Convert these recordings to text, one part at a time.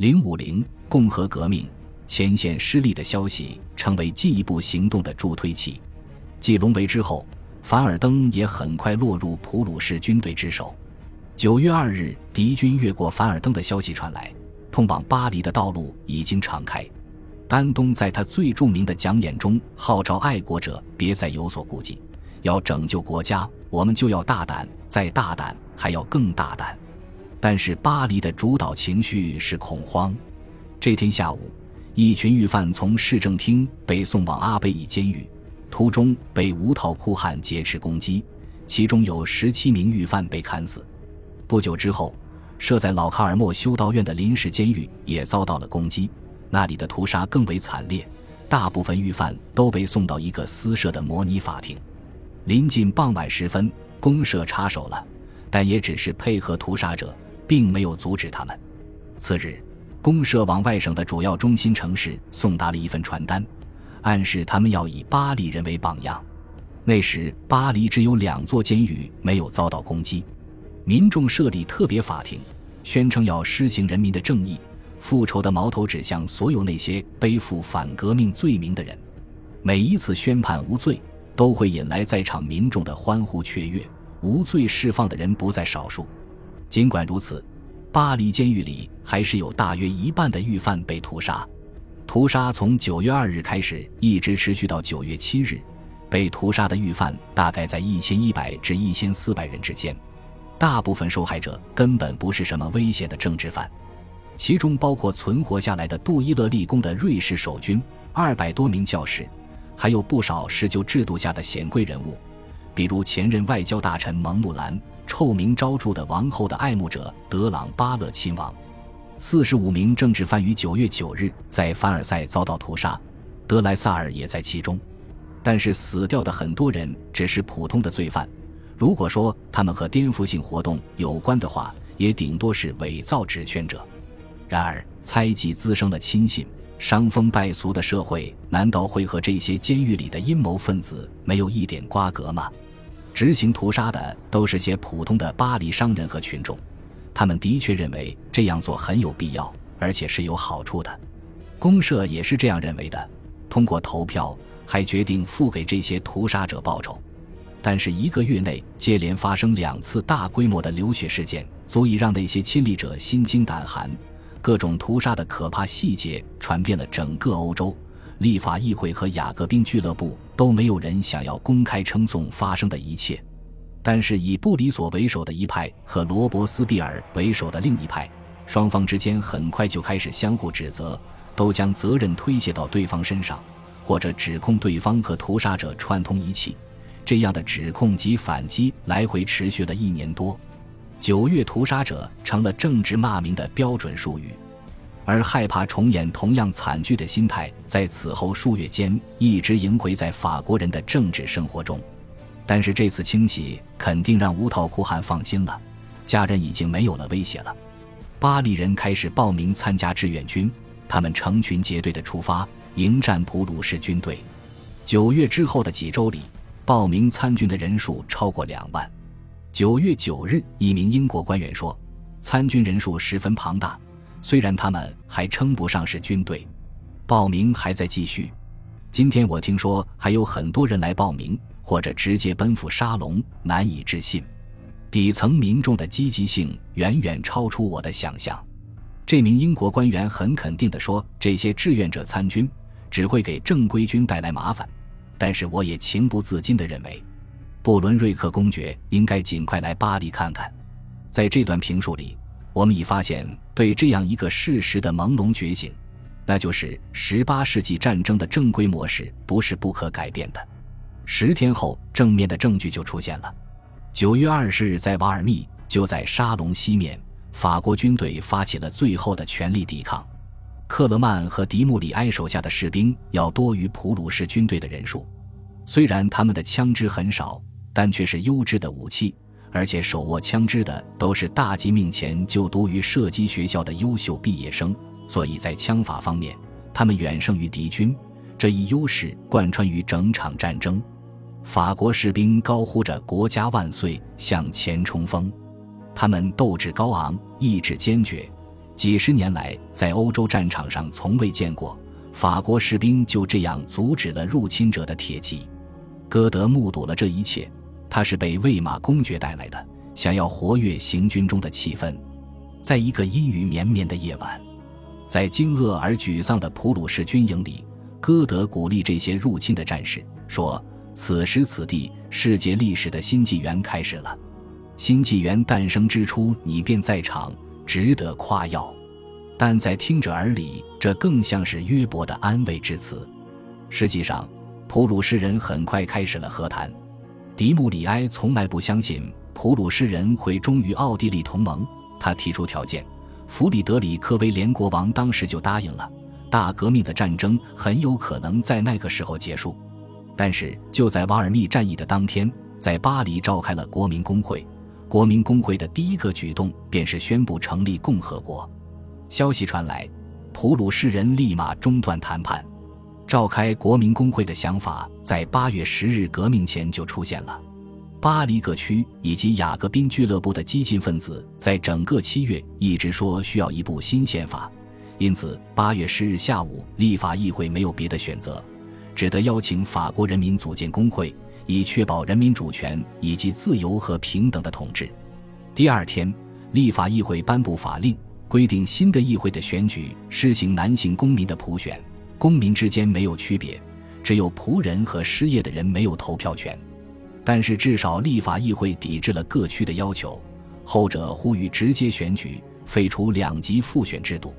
零五零共和革命前线失利的消息，成为进一步行动的助推器。继隆维之后，凡尔登也很快落入普鲁士军队之手。九月二日，敌军越过凡尔登的消息传来，通往巴黎的道路已经敞开。丹东在他最著名的讲演中号召爱国者别再有所顾忌，要拯救国家，我们就要大胆，再大胆，还要更大胆。但是巴黎的主导情绪是恐慌。这天下午，一群狱犯从市政厅被送往阿贝伊监狱，途中被无套酷汉劫持攻击，其中有十七名狱犯被砍死。不久之后，设在老卡尔莫修道院的临时监狱也遭到了攻击。那里的屠杀更为惨烈，大部分狱犯都被送到一个私设的模拟法庭。临近傍晚时分，公社插手了，但也只是配合屠杀者，并没有阻止他们。次日，公社往外省的主要中心城市送达了一份传单，暗示他们要以巴黎人为榜样。那时，巴黎只有两座监狱没有遭到攻击，民众设立特别法庭，宣称要施行人民的正义。复仇的矛头指向所有那些背负反革命罪名的人。每一次宣判无罪，都会引来在场民众的欢呼雀跃。无罪释放的人不在少数。尽管如此，巴黎监狱里还是有大约一半的狱犯被屠杀。屠杀从九月二日开始，一直持续到九月七日。被屠杀的狱犯大概在一千一百至一千四百人之间。大部分受害者根本不是什么危险的政治犯。其中包括存活下来的杜伊勒立功的瑞士守军二百多名教士，还有不少施旧制度下的显贵人物，比如前任外交大臣蒙木兰、臭名昭著的王后的爱慕者德朗巴勒亲王。四十五名政治犯于九月九日在凡尔赛遭到屠杀，德莱萨尔也在其中。但是死掉的很多人只是普通的罪犯，如果说他们和颠覆性活动有关的话，也顶多是伪造职权者。然而，猜忌滋生了亲信，伤风败俗的社会，难道会和这些监狱里的阴谋分子没有一点瓜葛吗？执行屠杀的都是些普通的巴黎商人和群众，他们的确认为这样做很有必要，而且是有好处的。公社也是这样认为的，通过投票还决定付给这些屠杀者报酬。但是一个月内接连发生两次大规模的流血事件，足以让那些亲历者心惊胆寒。各种屠杀的可怕细节传遍了整个欧洲，立法议会和雅各宾俱乐部都没有人想要公开称颂发生的一切。但是以布里索为首的一派和罗伯斯庇尔为首的另一派，双方之间很快就开始相互指责，都将责任推卸到对方身上，或者指控对方和屠杀者串通一气。这样的指控及反击来回持续了一年多。九月屠杀者成了政治骂名的标准术语，而害怕重演同样惨剧的心态，在此后数月间一直萦回在法国人的政治生活中。但是这次清洗肯定让乌套库汉放心了，家人已经没有了威胁了。巴黎人开始报名参加志愿军，他们成群结队的出发迎战普鲁士军队。九月之后的几周里，报名参军的人数超过两万。九月九日，一名英国官员说：“参军人数十分庞大，虽然他们还称不上是军队，报名还在继续。今天我听说还有很多人来报名，或者直接奔赴沙龙，难以置信。底层民众的积极性远远超出我的想象。”这名英国官员很肯定地说：“这些志愿者参军只会给正规军带来麻烦。”但是我也情不自禁地认为。布伦瑞克公爵应该尽快来巴黎看看。在这段评述里，我们已发现对这样一个事实的朦胧觉醒，那就是18世纪战争的正规模式不是不可改变的。十天后，正面的证据就出现了。9月20日，在瓦尔密，就在沙龙西面，法国军队发起了最后的全力抵抗。克勒曼和迪穆里埃手下的士兵要多于普鲁士军队的人数，虽然他们的枪支很少。但却是优质的武器，而且手握枪支的都是大革命前就读于射击学校的优秀毕业生，所以在枪法方面，他们远胜于敌军。这一优势贯穿于整场战争。法国士兵高呼着“国家万岁”向前冲锋，他们斗志高昂，意志坚决，几十年来在欧洲战场上从未见过法国士兵就这样阻止了入侵者的铁骑。歌德目睹了这一切，他是被魏玛公爵带来的，想要活跃行军中的气氛。在一个阴雨绵绵的夜晚，在惊愕而沮丧的普鲁士军营里，歌德鼓励这些入侵的战士说：“此时此地，世界历史的新纪元开始了。新纪元诞生之初，你便在场，值得夸耀。”但在听者耳里，这更像是约伯的安慰之词。实际上，普鲁士人很快开始了和谈。迪穆里埃从来不相信普鲁士人会忠于奥地利同盟，他提出条件，弗里德里克威廉国王当时就答应了。大革命的战争很有可能在那个时候结束。但是就在瓦尔密战役的当天，在巴黎召开了国民公会。国民公会的第一个举动便是宣布成立共和国。消息传来，普鲁士人立马中断谈判。召开国民工会的想法在八月十日革命前就出现了。巴黎各区以及雅各宾俱乐部的激进分子在整个七月一直说需要一部新宪法，因此八月十日下午，立法议会没有别的选择，只得邀请法国人民组建工会，以确保人民主权以及自由和平等的统治。第二天，立法议会颁布法令，规定新的议会的选举实行男性公民的普选。公民之间没有区别，只有仆人和失业的人没有投票权。但是至少立法议会抵制了各区的要求，后者呼吁直接选举，废除两级复选制度。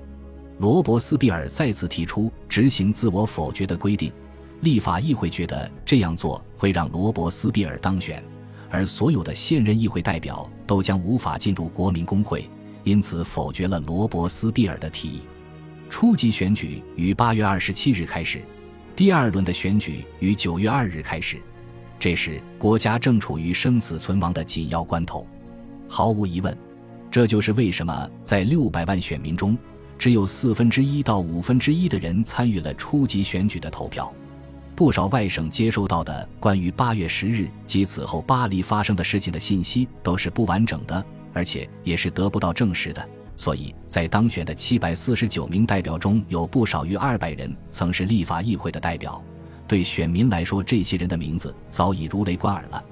罗伯斯庇尔再次提出执行自我否决的规定，立法议会觉得这样做会让罗伯斯庇尔当选，而所有的现任议会代表都将无法进入国民工会，因此否决了罗伯斯庇尔的提议。初级选举于八月二十七日开始，第二轮的选举于九月二日开始。这时，国家正处于生死存亡的紧要关头。毫无疑问，这就是为什么在六百万选民中，只有四分之一到五分之一的人参与了初级选举的投票。不少外省接收到的关于八月十日及此后巴黎发生的事情的信息都是不完整的，而且也是得不到证实的。所以在当选的七百四十九名代表中，有不少于二百人曾是立法议会的代表。对选民来说，这些人的名字早已如雷贯耳了。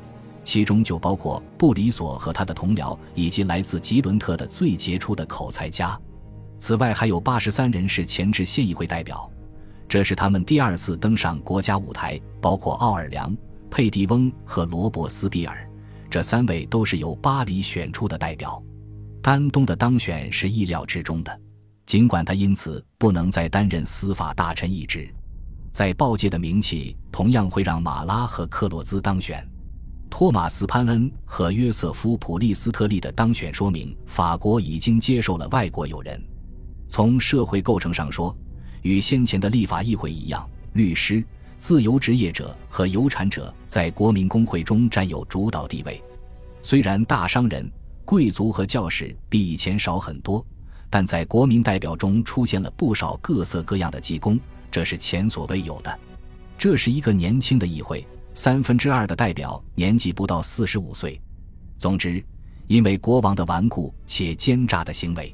其中就包括布里索和他的同僚，以及来自吉伦特的最杰出的口才家。此外，还有八十三人是前置县议会代表，这是他们第二次登上国家舞台。包括奥尔良、佩蒂翁和罗伯斯比尔，这三位都是由巴黎选出的代表。丹东的当选是意料之中的，尽管他因此不能再担任司法大臣一职。在报界的名气同样会让马拉和克洛兹当选。托马斯·潘恩和约瑟夫·普利斯特利的当选说明，法国已经接受了外国友人。从社会构成上说，与先前的立法议会一样，律师、自由职业者和有产者在国民工会中占有主导地位。虽然大商人。贵族和教士比以前少很多，但在国民代表中出现了不少各色各样的技工，这是前所未有的。这是一个年轻的议会，三分之二的代表年纪不到四十五岁。总之，因为国王的顽固且奸诈的行为，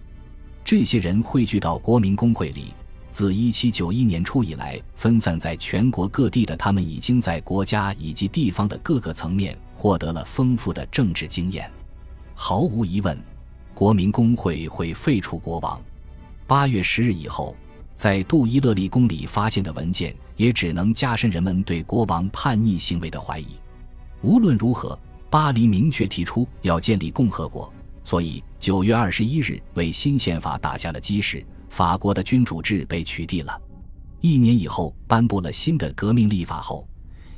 这些人汇聚到国民工会里。自一七九一年初以来，分散在全国各地的他们，已经在国家以及地方的各个层面获得了丰富的政治经验。毫无疑问，国民工会会废除国王。八月十日以后，在杜伊勒利宫里发现的文件也只能加深人们对国王叛逆行为的怀疑。无论如何，巴黎明确提出要建立共和国，所以九月二十一日为新宪法打下了基石。法国的君主制被取缔了。一年以后，颁布了新的革命立法后，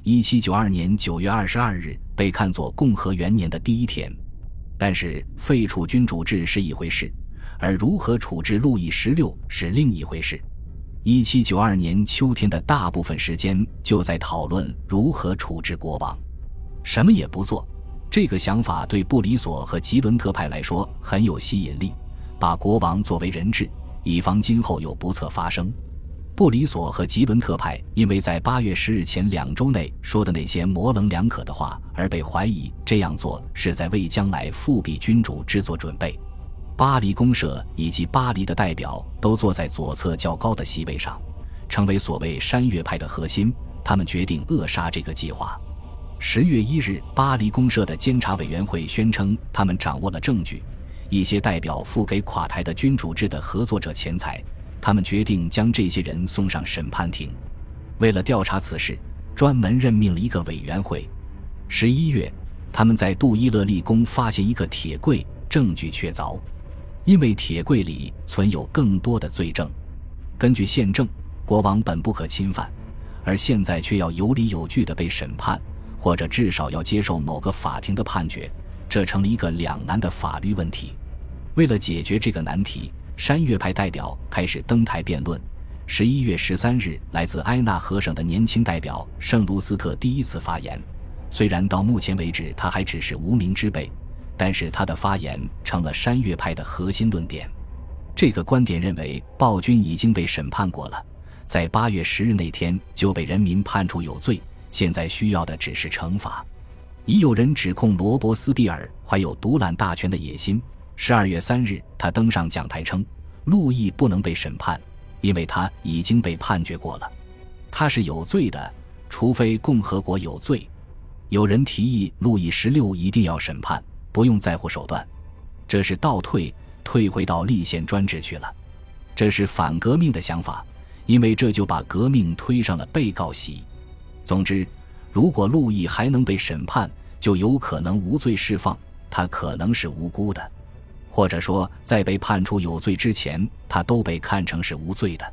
一七九二年九月二十二日被看作共和元年的第一天。但是废除君主制是一回事，而如何处置路易十六是另一回事。一七九二年秋天的大部分时间就在讨论如何处置国王，什么也不做。这个想法对布里索和吉伦特派来说很有吸引力，把国王作为人质，以防今后有不测发生。布里索和吉伦特派因为在八月十日前两周内说的那些模棱两可的话而被怀疑，这样做是在为将来复辟君主制作准备。巴黎公社以及巴黎的代表都坐在左侧较高的席位上，成为所谓山岳派的核心。他们决定扼杀这个计划。十月一日，巴黎公社的监察委员会宣称，他们掌握了证据。一些代表付给垮台的君主制的合作者钱财，他们决定将这些人送上审判庭。为了调查此事，专门任命了一个委员会。十一月，他们在杜伊勒利宫发现一个铁柜，证据确凿，因为铁柜里存有更多的罪证。根据宪政，国王本不可侵犯。而现在却要有理有据地被审判，或者至少要接受某个法庭的判决，这成了一个两难的法律问题。为了解决这个难题，山岳派代表开始登台辩论。十一月十三日，来自埃纳河省的年轻代表圣卢斯特第一次发言。虽然到目前为止他还只是无名之辈，但是他的发言成了山岳派的核心论点。这个观点认为，暴君已经被审判过了。在八月十日那天就被人民判处有罪，现在需要的只是惩罚。已有人指控罗伯斯庇尔怀有独揽大权的野心。十二月三日，他登上讲台称，路易不能被审判，因为他已经被判决过了，他是有罪的，除非共和国有罪。有人提议路易十六一定要审判，不用在乎手段，这是倒退，退回到立宪专制去了，这是反革命的想法。因为这就把革命推上了被告席。总之，如果路易还能被审判，就有可能无罪释放。他可能是无辜的，或者说，在被判处有罪之前，他都被看成是无罪的。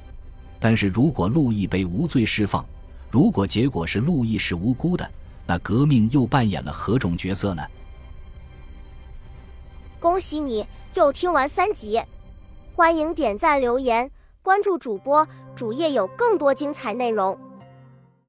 但是如果路易被无罪释放，如果结果是路易是无辜的，那革命又扮演了何种角色呢？恭喜你又听完三集，欢迎点赞留言。关注主播，主页有更多精彩内容。